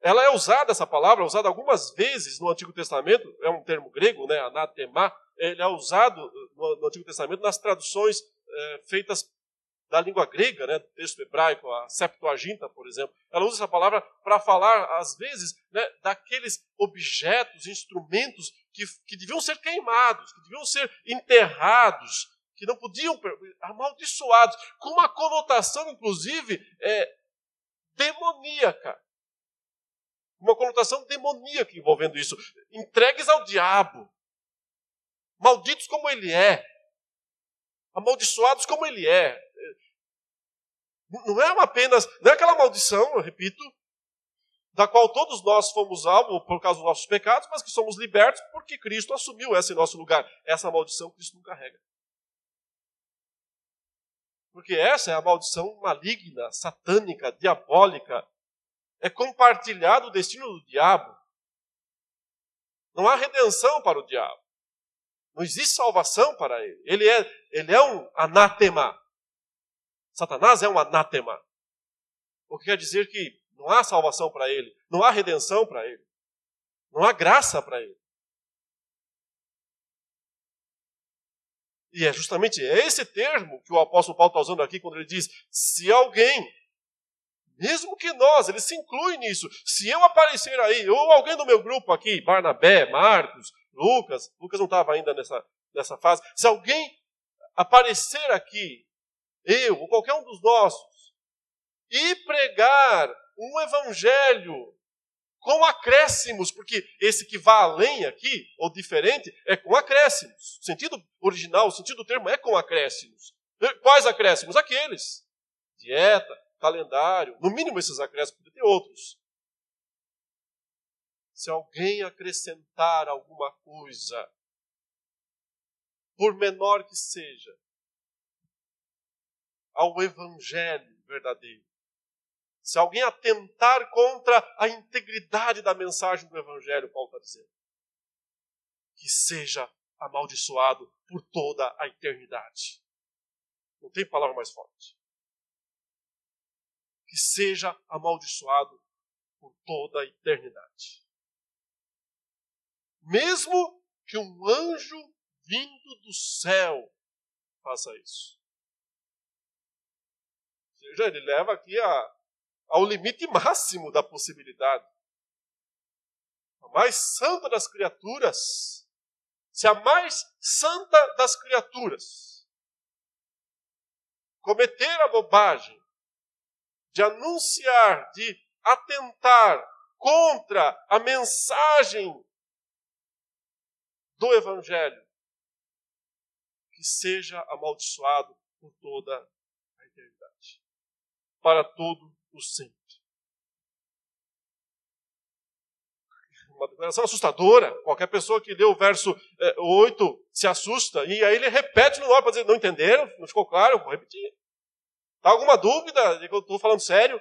Ela é usada, essa palavra, é usada algumas vezes no Antigo Testamento, é um termo grego, né, anatema, ele é usado no, no Antigo Testamento nas traduções é, feitas da língua grega, né, do texto hebraico, a Septuaginta, por exemplo. Ela usa essa palavra para falar, às vezes, né, daqueles objetos, instrumentos que, que deviam ser queimados, que deviam ser enterrados, que não podiam, amaldiçoados, com uma conotação, inclusive, é, demoníaca uma conotação demoníaca envolvendo isso. Entregues ao diabo, malditos como ele é, amaldiçoados como ele é. Não é apenas, não é aquela maldição, eu repito, da qual todos nós fomos alvo por causa dos nossos pecados, mas que somos libertos porque Cristo assumiu essa em nosso lugar. Essa maldição Cristo não carrega. Porque essa é a maldição maligna, satânica, diabólica, é compartilhado o destino do diabo. Não há redenção para o diabo. Não existe salvação para ele. Ele é, ele é um anátema. Satanás é um anátema. O que quer dizer que não há salvação para ele, não há redenção para ele, não há graça para ele. E é justamente esse termo que o apóstolo Paulo está usando aqui quando ele diz: se alguém mesmo que nós, ele se inclui nisso. Se eu aparecer aí, ou alguém do meu grupo aqui, Barnabé, Marcos, Lucas, Lucas não estava ainda nessa, nessa fase, se alguém aparecer aqui, eu ou qualquer um dos nossos, e pregar um evangelho com acréscimos, porque esse que vai além aqui, ou diferente, é com acréscimos. O sentido original, o sentido do termo é com acréscimos. Quais acréscimos? Aqueles. Dieta, calendário, no mínimo esses acréscimos, podia ter outros. Se alguém acrescentar alguma coisa, por menor que seja, ao evangelho verdadeiro, se alguém atentar contra a integridade da mensagem do evangelho, Paulo está dizendo, que seja amaldiçoado por toda a eternidade. Não tem palavra mais forte que seja amaldiçoado por toda a eternidade. Mesmo que um anjo vindo do céu faça isso. Ou seja, ele leva aqui a, ao limite máximo da possibilidade. A mais santa das criaturas, se a mais santa das criaturas cometer a bobagem de anunciar, de atentar contra a mensagem do Evangelho, que seja amaldiçoado por toda a eternidade, para todo. Uma declaração assustadora. Qualquer pessoa que lê o verso é, 8 se assusta, e aí ele repete no ar para dizer: não entenderam? Não ficou claro? Vou repetir. Está alguma dúvida de que eu estou falando sério?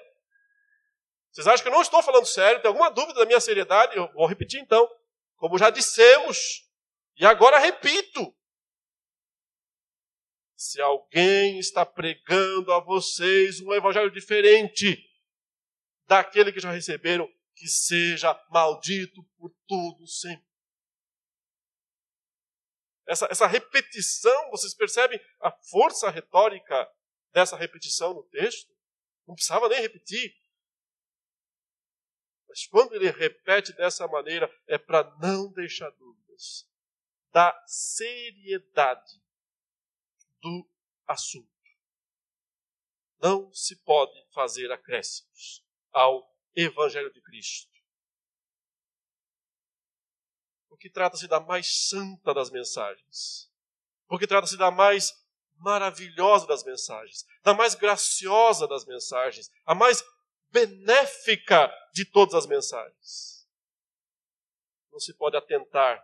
Vocês acham que eu não estou falando sério? Tem alguma dúvida da minha seriedade? Eu vou repetir então. Como já dissemos, e agora repito. Se alguém está pregando a vocês um evangelho diferente daquele que já receberam, que seja maldito por tudo sempre. Essa, essa repetição, vocês percebem a força retórica dessa repetição no texto? Não precisava nem repetir. Mas quando ele repete dessa maneira, é para não deixar dúvidas da seriedade do assunto. Não se pode fazer acréscimos ao Evangelho de Cristo. Porque trata-se da mais santa das mensagens. Porque trata-se da mais maravilhosa das mensagens, da mais graciosa das mensagens, a mais benéfica de todas as mensagens. Não se pode atentar,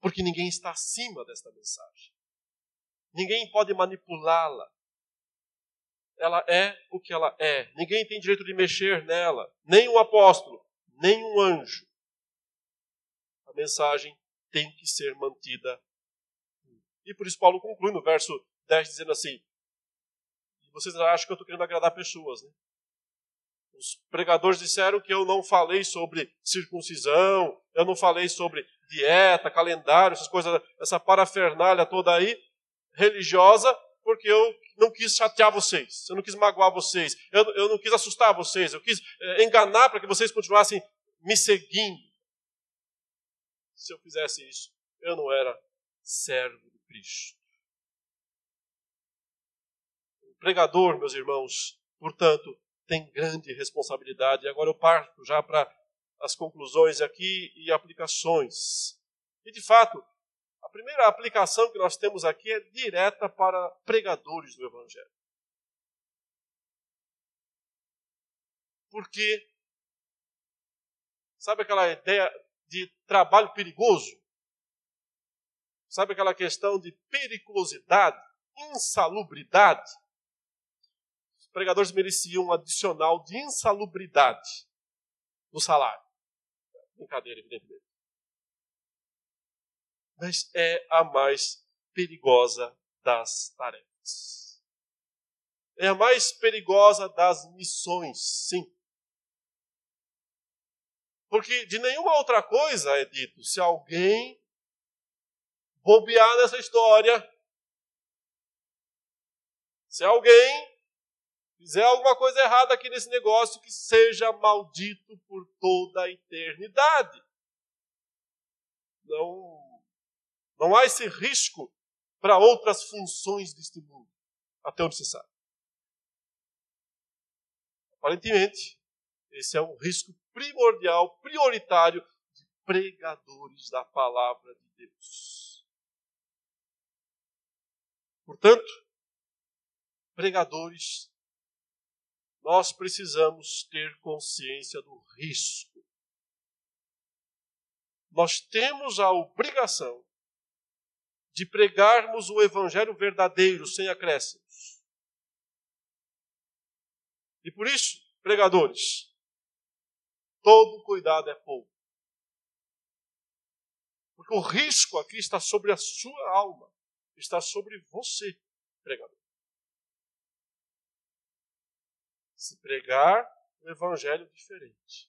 porque ninguém está acima desta mensagem. Ninguém pode manipulá-la. Ela é o que ela é. Ninguém tem direito de mexer nela, nem um apóstolo, nem um anjo. A mensagem tem que ser mantida. E por isso Paulo conclui no verso 10 dizendo assim: vocês acham que eu estou querendo agradar pessoas, né? Os pregadores disseram que eu não falei sobre circuncisão, eu não falei sobre dieta, calendário, essas coisas, essa parafernália toda aí, religiosa, porque eu não quis chatear vocês, eu não quis magoar vocês, eu, eu não quis assustar vocês, eu quis é, enganar para que vocês continuassem me seguindo. Se eu fizesse isso, eu não era servo de Cristo. O pregador, meus irmãos, portanto, tem grande responsabilidade. E agora eu parto já para as conclusões aqui e aplicações. E de fato, primeira aplicação que nós temos aqui é direta para pregadores do Evangelho. Porque, sabe aquela ideia de trabalho perigoso? Sabe aquela questão de periculosidade, insalubridade? pregadores mereciam um adicional de insalubridade no salário. Brincadeira, evidentemente. Mas é a mais perigosa das tarefas. É a mais perigosa das missões, sim. Porque de nenhuma outra coisa é dito, se alguém bobear nessa história, se alguém fizer alguma coisa errada aqui nesse negócio, que seja maldito por toda a eternidade. Não, não há esse risco para outras funções deste mundo, até onde se sabe. Aparentemente, esse é um risco primordial, prioritário de pregadores da palavra de Deus. Portanto, pregadores nós precisamos ter consciência do risco. Nós temos a obrigação de pregarmos o evangelho verdadeiro, sem acréscimos. E por isso, pregadores, todo cuidado é pouco. Porque o risco aqui está sobre a sua alma, está sobre você, pregador. se pregar um evangelho diferente,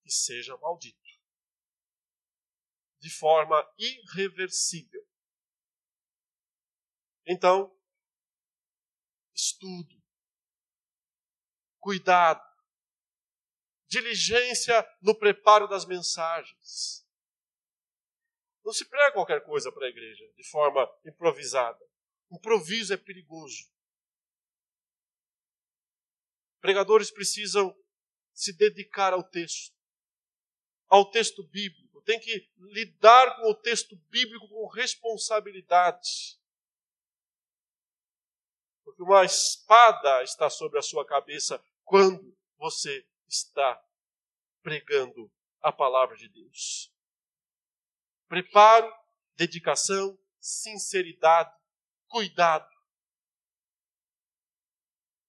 que seja maldito, de forma irreversível. Então, estudo, cuidado, diligência no preparo das mensagens. Não se prega qualquer coisa para a igreja de forma improvisada. Improviso é perigoso. Pregadores precisam se dedicar ao texto, ao texto bíblico. Tem que lidar com o texto bíblico com responsabilidade. Porque uma espada está sobre a sua cabeça quando você está pregando a palavra de Deus. Preparo, dedicação, sinceridade, cuidado.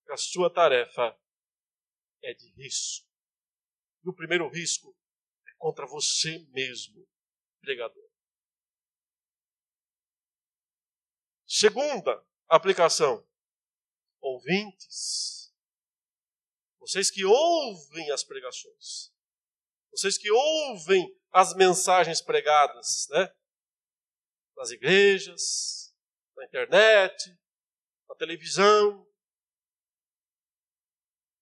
A sua tarefa é de risco. E o primeiro risco é contra você mesmo, pregador. Segunda aplicação: ouvintes. Vocês que ouvem as pregações, vocês que ouvem as mensagens pregadas, né? Nas igrejas, na internet, na televisão.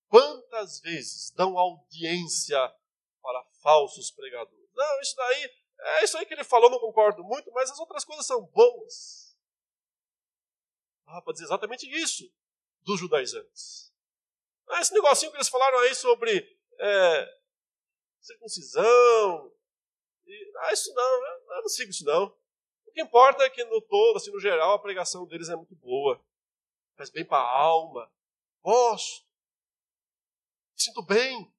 Quantas vezes dão audiência para falsos pregadores? Não, isso daí, é isso aí que ele falou, não concordo muito, mas as outras coisas são boas. Ah, para dizer exatamente isso dos judaizantes. Ah, esse negocinho que eles falaram aí sobre é, circuncisão. E, ah, isso não, eu não sigo isso não. O que importa é que no todo, assim, no geral, a pregação deles é muito boa. Faz bem para a alma. Gosto. Me sinto bem.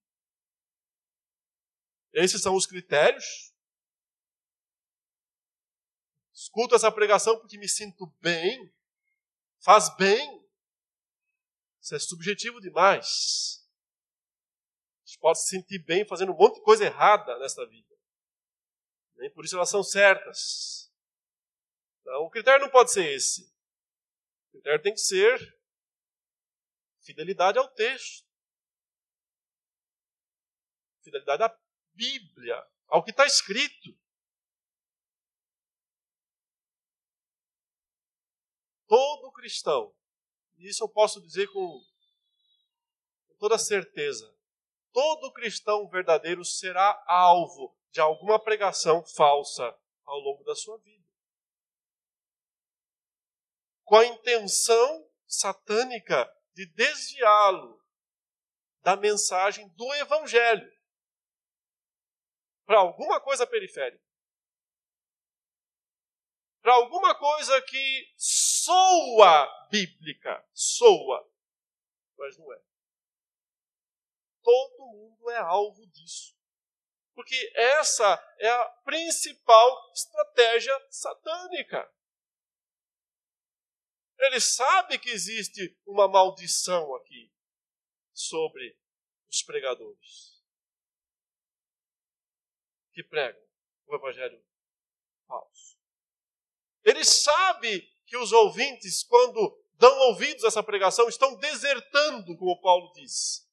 Esses são os critérios. Escuto essa pregação porque me sinto bem. Faz bem. Isso é subjetivo demais. A gente pode se sentir bem fazendo um monte de coisa errada nesta vida. Nem por isso elas são certas. Então, o critério não pode ser esse. O critério tem que ser fidelidade ao texto. Fidelidade à Bíblia, ao que está escrito. Todo cristão, isso eu posso dizer com, com toda certeza, todo cristão verdadeiro será alvo de alguma pregação falsa ao longo da sua vida. Com a intenção satânica de desviá-lo da mensagem do Evangelho para alguma coisa periférica. Para alguma coisa que soa bíblica. Soa. Mas não é. Todo mundo é alvo disso. Porque essa é a principal estratégia satânica. Ele sabe que existe uma maldição aqui sobre os pregadores que pregam o evangelho falso. Ele sabe que os ouvintes, quando dão ouvidos a essa pregação, estão desertando, como Paulo diz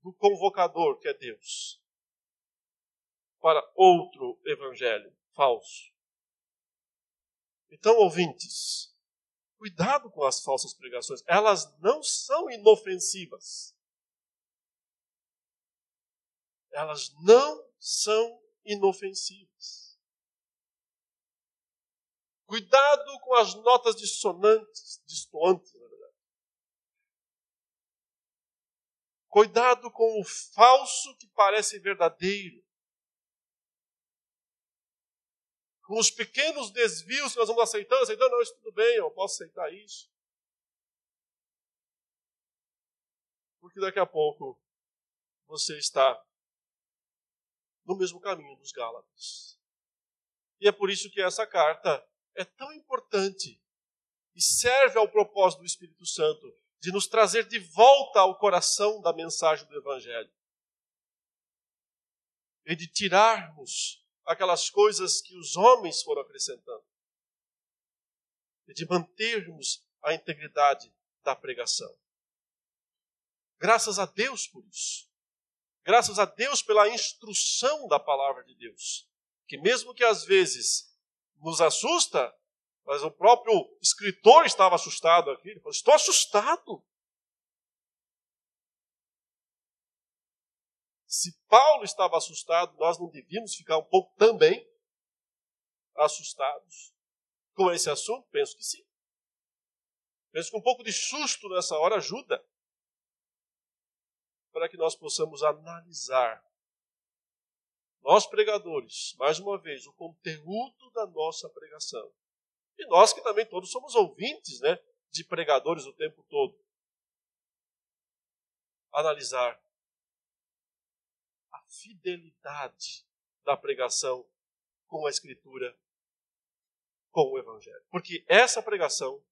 do convocador, que é Deus, para outro evangelho falso. Então, ouvintes, cuidado com as falsas pregações, elas não são inofensivas. Elas não são inofensivas. Cuidado com as notas dissonantes, distoantes, Cuidado com o falso que parece verdadeiro. Com os pequenos desvios que nós vamos aceitando, aceitando, não, isso tudo bem, eu posso aceitar isso. Porque daqui a pouco você está no mesmo caminho dos Gálatas. E é por isso que essa carta é tão importante e serve ao propósito do Espírito Santo de nos trazer de volta ao coração da mensagem do Evangelho. E de tirarmos aquelas coisas que os homens foram acrescentando. E de mantermos a integridade da pregação. Graças a Deus por isso. Graças a Deus pela instrução da palavra de Deus. Que mesmo que às vezes nos assusta, mas o próprio escritor estava assustado aqui. Ele falou: Estou assustado. Se Paulo estava assustado, nós não devíamos ficar um pouco também assustados com esse assunto? Penso que sim. Penso que um pouco de susto nessa hora ajuda para que nós possamos analisar, nós pregadores, mais uma vez, o conteúdo da nossa pregação e nós que também todos somos ouvintes né, de pregadores o tempo todo. Analisar a fidelidade da pregação com a Escritura, com o Evangelho. Porque essa pregação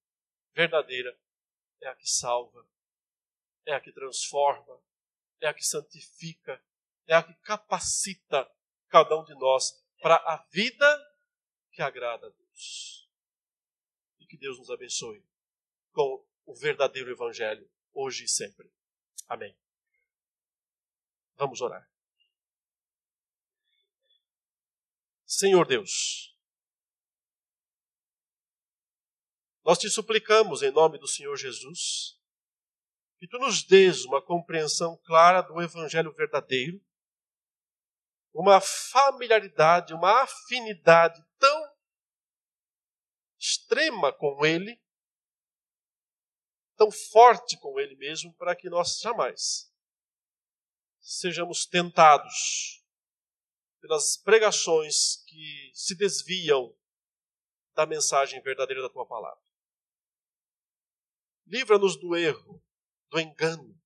verdadeira é a que salva, é a que transforma, é a que santifica, é a que capacita cada um de nós para a vida que agrada a Deus que Deus nos abençoe com o verdadeiro Evangelho, hoje e sempre. Amém. Vamos orar. Senhor Deus, nós te suplicamos em nome do Senhor Jesus que tu nos dês uma compreensão clara do Evangelho verdadeiro, uma familiaridade, uma afinidade tão extrema com Ele, tão forte com Ele mesmo, para que nós jamais sejamos tentados pelas pregações que se desviam da mensagem verdadeira da tua palavra. Livra-nos do erro, do engano,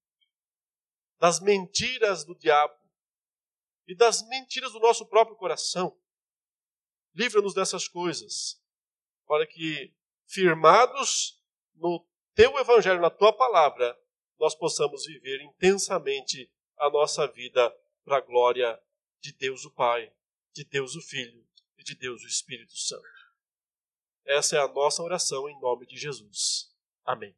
das mentiras do diabo e das mentiras do nosso próprio coração. Livra-nos dessas coisas, para que, firmados no teu evangelho, na tua palavra, nós possamos viver intensamente a nossa vida para a glória de Deus o Pai, de Deus o Filho e de Deus o Espírito Santo. Essa é a nossa oração em nome de Jesus. Amém.